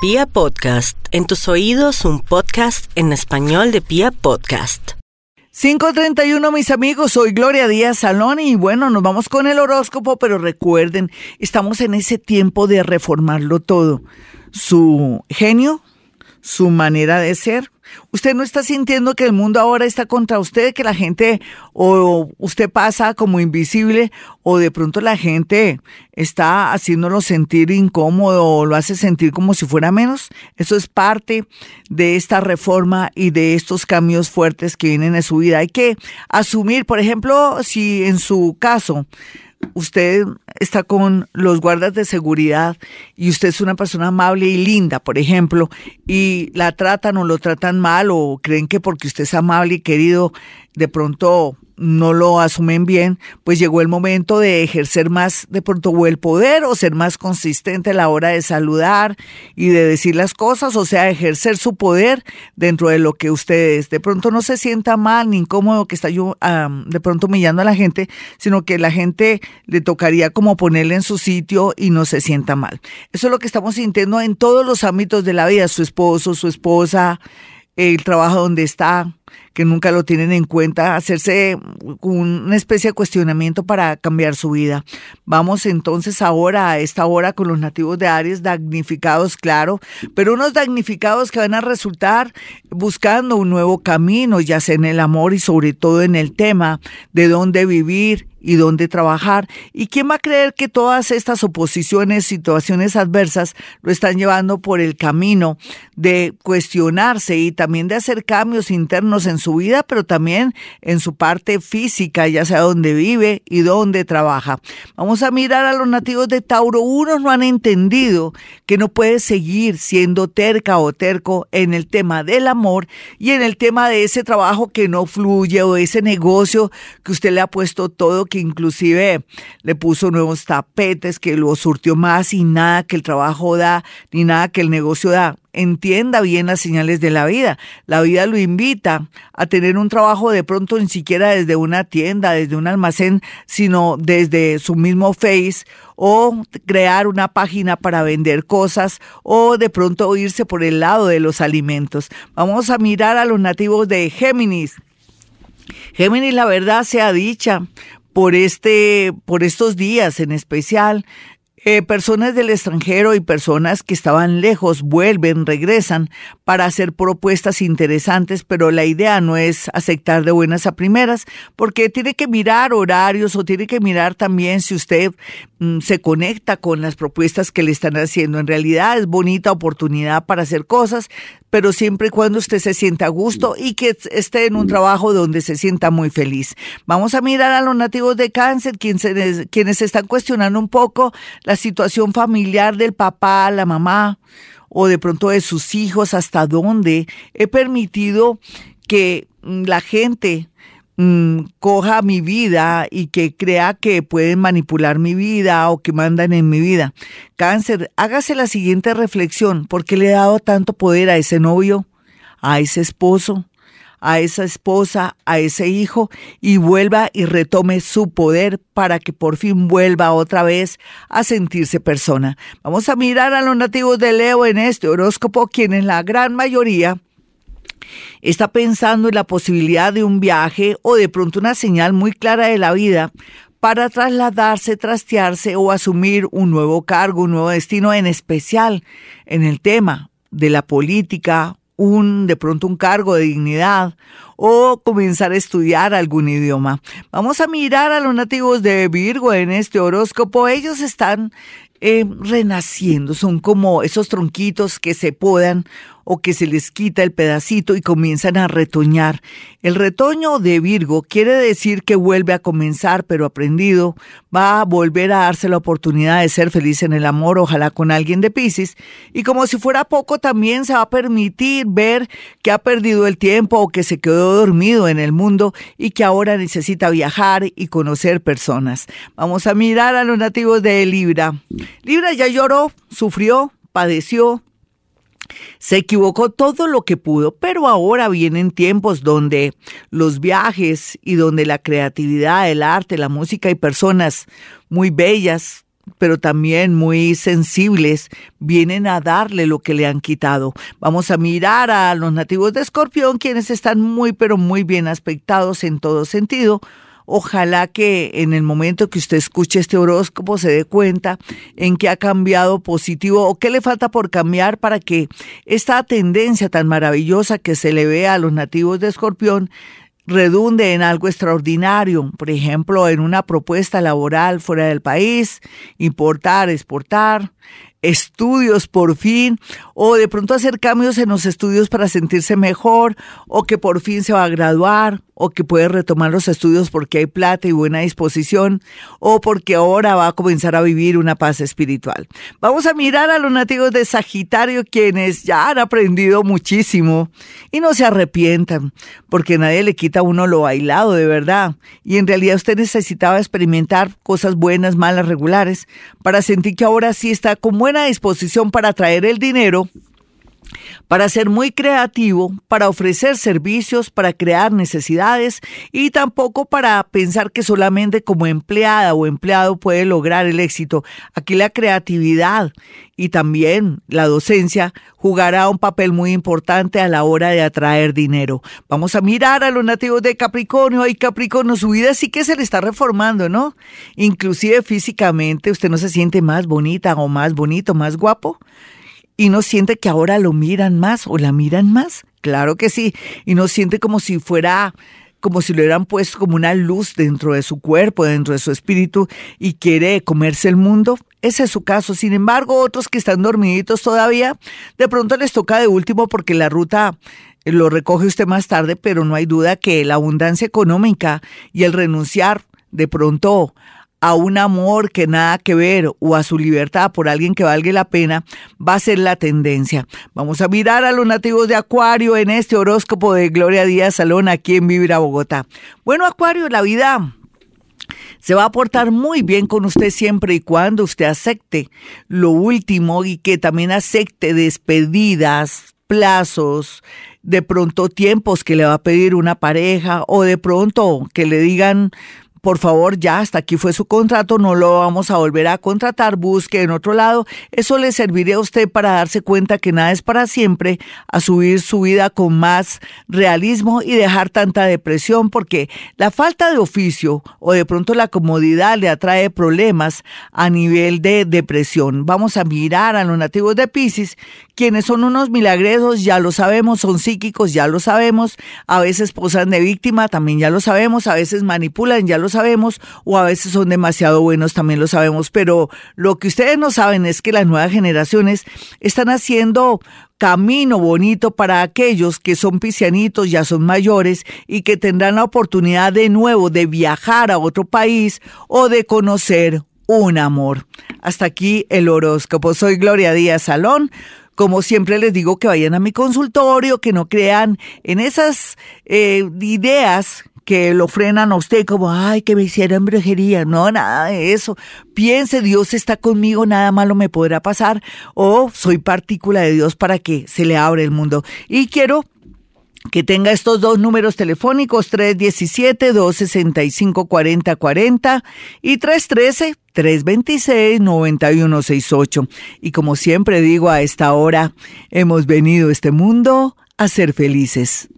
Pia Podcast, en tus oídos un podcast en español de Pia Podcast. 531 mis amigos, soy Gloria Díaz Salón y bueno, nos vamos con el horóscopo, pero recuerden, estamos en ese tiempo de reformarlo todo. Su genio, su manera de ser, Usted no está sintiendo que el mundo ahora está contra usted, que la gente o usted pasa como invisible o de pronto la gente está haciéndolo sentir incómodo o lo hace sentir como si fuera menos. Eso es parte de esta reforma y de estos cambios fuertes que vienen en su vida. Hay que asumir, por ejemplo, si en su caso usted está con los guardas de seguridad y usted es una persona amable y linda, por ejemplo, y la tratan o lo tratan mal o creen que porque usted es amable y querido, de pronto no lo asumen bien, pues llegó el momento de ejercer más de pronto el poder o ser más consistente a la hora de saludar y de decir las cosas, o sea, ejercer su poder dentro de lo que usted es. De pronto no se sienta mal ni incómodo que está yo de pronto humillando a la gente, sino que la gente le tocaría como ponerle en su sitio y no se sienta mal. Eso es lo que estamos sintiendo en todos los ámbitos de la vida, su esposo, su esposa, el trabajo donde está, que nunca lo tienen en cuenta, hacerse una especie de cuestionamiento para cambiar su vida. Vamos entonces ahora a esta hora con los nativos de Aries, damnificados, claro, pero unos damnificados que van a resultar buscando un nuevo camino, ya sea en el amor y sobre todo en el tema de dónde vivir y dónde trabajar. ¿Y quién va a creer que todas estas oposiciones, situaciones adversas, lo están llevando por el camino de cuestionarse y también de hacer cambios internos en su vida, pero también en su parte física, ya sea dónde vive y dónde trabaja? Vamos a mirar a los nativos de Tauro. Unos no han entendido que no puede seguir siendo terca o terco en el tema del amor y en el tema de ese trabajo que no fluye o ese negocio que usted le ha puesto todo que inclusive le puso nuevos tapetes, que lo surtió más y nada que el trabajo da, ni nada que el negocio da. Entienda bien las señales de la vida. La vida lo invita a tener un trabajo de pronto ni siquiera desde una tienda, desde un almacén, sino desde su mismo Face o crear una página para vender cosas o de pronto irse por el lado de los alimentos. Vamos a mirar a los nativos de Géminis. Géminis, la verdad sea dicha, por, este, por estos días en especial. Eh, personas del extranjero y personas que estaban lejos vuelven, regresan para hacer propuestas interesantes, pero la idea no es aceptar de buenas a primeras, porque tiene que mirar horarios o tiene que mirar también si usted mm, se conecta con las propuestas que le están haciendo. En realidad es bonita oportunidad para hacer cosas, pero siempre y cuando usted se sienta a gusto y que esté en un trabajo donde se sienta muy feliz. Vamos a mirar a los nativos de cáncer, quienes, quienes están cuestionando un poco la situación familiar del papá, la mamá o de pronto de sus hijos, hasta dónde he permitido que mm, la gente Mm, coja mi vida y que crea que pueden manipular mi vida o que mandan en mi vida. Cáncer, hágase la siguiente reflexión. ¿Por qué le he dado tanto poder a ese novio, a ese esposo, a esa esposa, a ese hijo y vuelva y retome su poder para que por fin vuelva otra vez a sentirse persona. Vamos a mirar a los nativos de Leo en este horóscopo, quienes la gran mayoría está pensando en la posibilidad de un viaje o de pronto una señal muy clara de la vida para trasladarse, trastearse o asumir un nuevo cargo, un nuevo destino, en especial en el tema de la política, un de pronto un cargo de dignidad o comenzar a estudiar algún idioma. Vamos a mirar a los nativos de Virgo en este horóscopo. Ellos están eh, renaciendo, son como esos tronquitos que se podan o que se les quita el pedacito y comienzan a retoñar. El retoño de Virgo quiere decir que vuelve a comenzar, pero aprendido, va a volver a darse la oportunidad de ser feliz en el amor, ojalá con alguien de Pisces, y como si fuera poco también se va a permitir ver que ha perdido el tiempo o que se quedó dormido en el mundo y que ahora necesita viajar y conocer personas. Vamos a mirar a los nativos de Libra. Libra ya lloró, sufrió, padeció, se equivocó todo lo que pudo, pero ahora vienen tiempos donde los viajes y donde la creatividad, el arte, la música y personas muy bellas pero también muy sensibles, vienen a darle lo que le han quitado. Vamos a mirar a los nativos de Escorpión, quienes están muy, pero muy bien aspectados en todo sentido. Ojalá que en el momento que usted escuche este horóscopo se dé cuenta en qué ha cambiado positivo o qué le falta por cambiar para que esta tendencia tan maravillosa que se le ve a los nativos de Escorpión redunde en algo extraordinario, por ejemplo, en una propuesta laboral fuera del país, importar, exportar, estudios por fin, o de pronto hacer cambios en los estudios para sentirse mejor, o que por fin se va a graduar, o que puede retomar los estudios porque hay plata y buena disposición, o porque ahora va a comenzar a vivir una paz espiritual. Vamos a mirar a los nativos de Sagitario, quienes ya han aprendido muchísimo y no se arrepientan, porque nadie le quita a uno lo bailado de verdad. Y en realidad usted necesitaba experimentar cosas buenas, malas, regulares, para sentir que ahora sí está con buena disposición para traer el dinero para ser muy creativo, para ofrecer servicios, para crear necesidades y tampoco para pensar que solamente como empleada o empleado puede lograr el éxito. Aquí la creatividad y también la docencia jugará un papel muy importante a la hora de atraer dinero. Vamos a mirar a los nativos de Capricornio. Ay, Capricornio, su vida sí que se le está reformando, ¿no? Inclusive físicamente, usted no se siente más bonita o más bonito, más guapo y no siente que ahora lo miran más o la miran más. Claro que sí. Y no siente como si fuera como si lo hubieran puesto como una luz dentro de su cuerpo, dentro de su espíritu y quiere comerse el mundo. Ese es su caso. Sin embargo, otros que están dormiditos todavía, de pronto les toca de último porque la ruta lo recoge usted más tarde, pero no hay duda que la abundancia económica y el renunciar de pronto a un amor que nada que ver o a su libertad por alguien que valga la pena, va a ser la tendencia. Vamos a mirar a los nativos de Acuario en este horóscopo de Gloria Díaz Salón aquí en Vivir Bogotá. Bueno, Acuario, la vida se va a portar muy bien con usted siempre y cuando usted acepte lo último y que también acepte despedidas, plazos, de pronto tiempos que le va a pedir una pareja o de pronto que le digan por favor, ya hasta aquí fue su contrato, no lo vamos a volver a contratar, busque en otro lado. Eso le serviría a usted para darse cuenta que nada es para siempre, a subir su vida con más realismo y dejar tanta depresión, porque la falta de oficio o de pronto la comodidad le atrae problemas a nivel de depresión. Vamos a mirar a los nativos de Pisces, quienes son unos milagresos, ya lo sabemos, son psíquicos, ya lo sabemos, a veces posan de víctima, también ya lo sabemos, a veces manipulan, ya lo sabemos, o a veces son demasiado buenos, también lo sabemos, pero lo que ustedes no saben es que las nuevas generaciones están haciendo camino bonito para aquellos que son piscianitos, ya son mayores y que tendrán la oportunidad de nuevo de viajar a otro país o de conocer un amor. Hasta aquí el horóscopo. Soy Gloria Díaz Salón. Como siempre les digo que vayan a mi consultorio, que no crean en esas eh, ideas que lo frenan a usted como, ay, que me hicieran brujería. No, nada de eso. Piense, Dios está conmigo, nada malo me podrá pasar. O soy partícula de Dios para que se le abra el mundo. Y quiero que tenga estos dos números telefónicos, 317-265-4040 y 313-326-9168. Y como siempre digo a esta hora, hemos venido a este mundo a ser felices.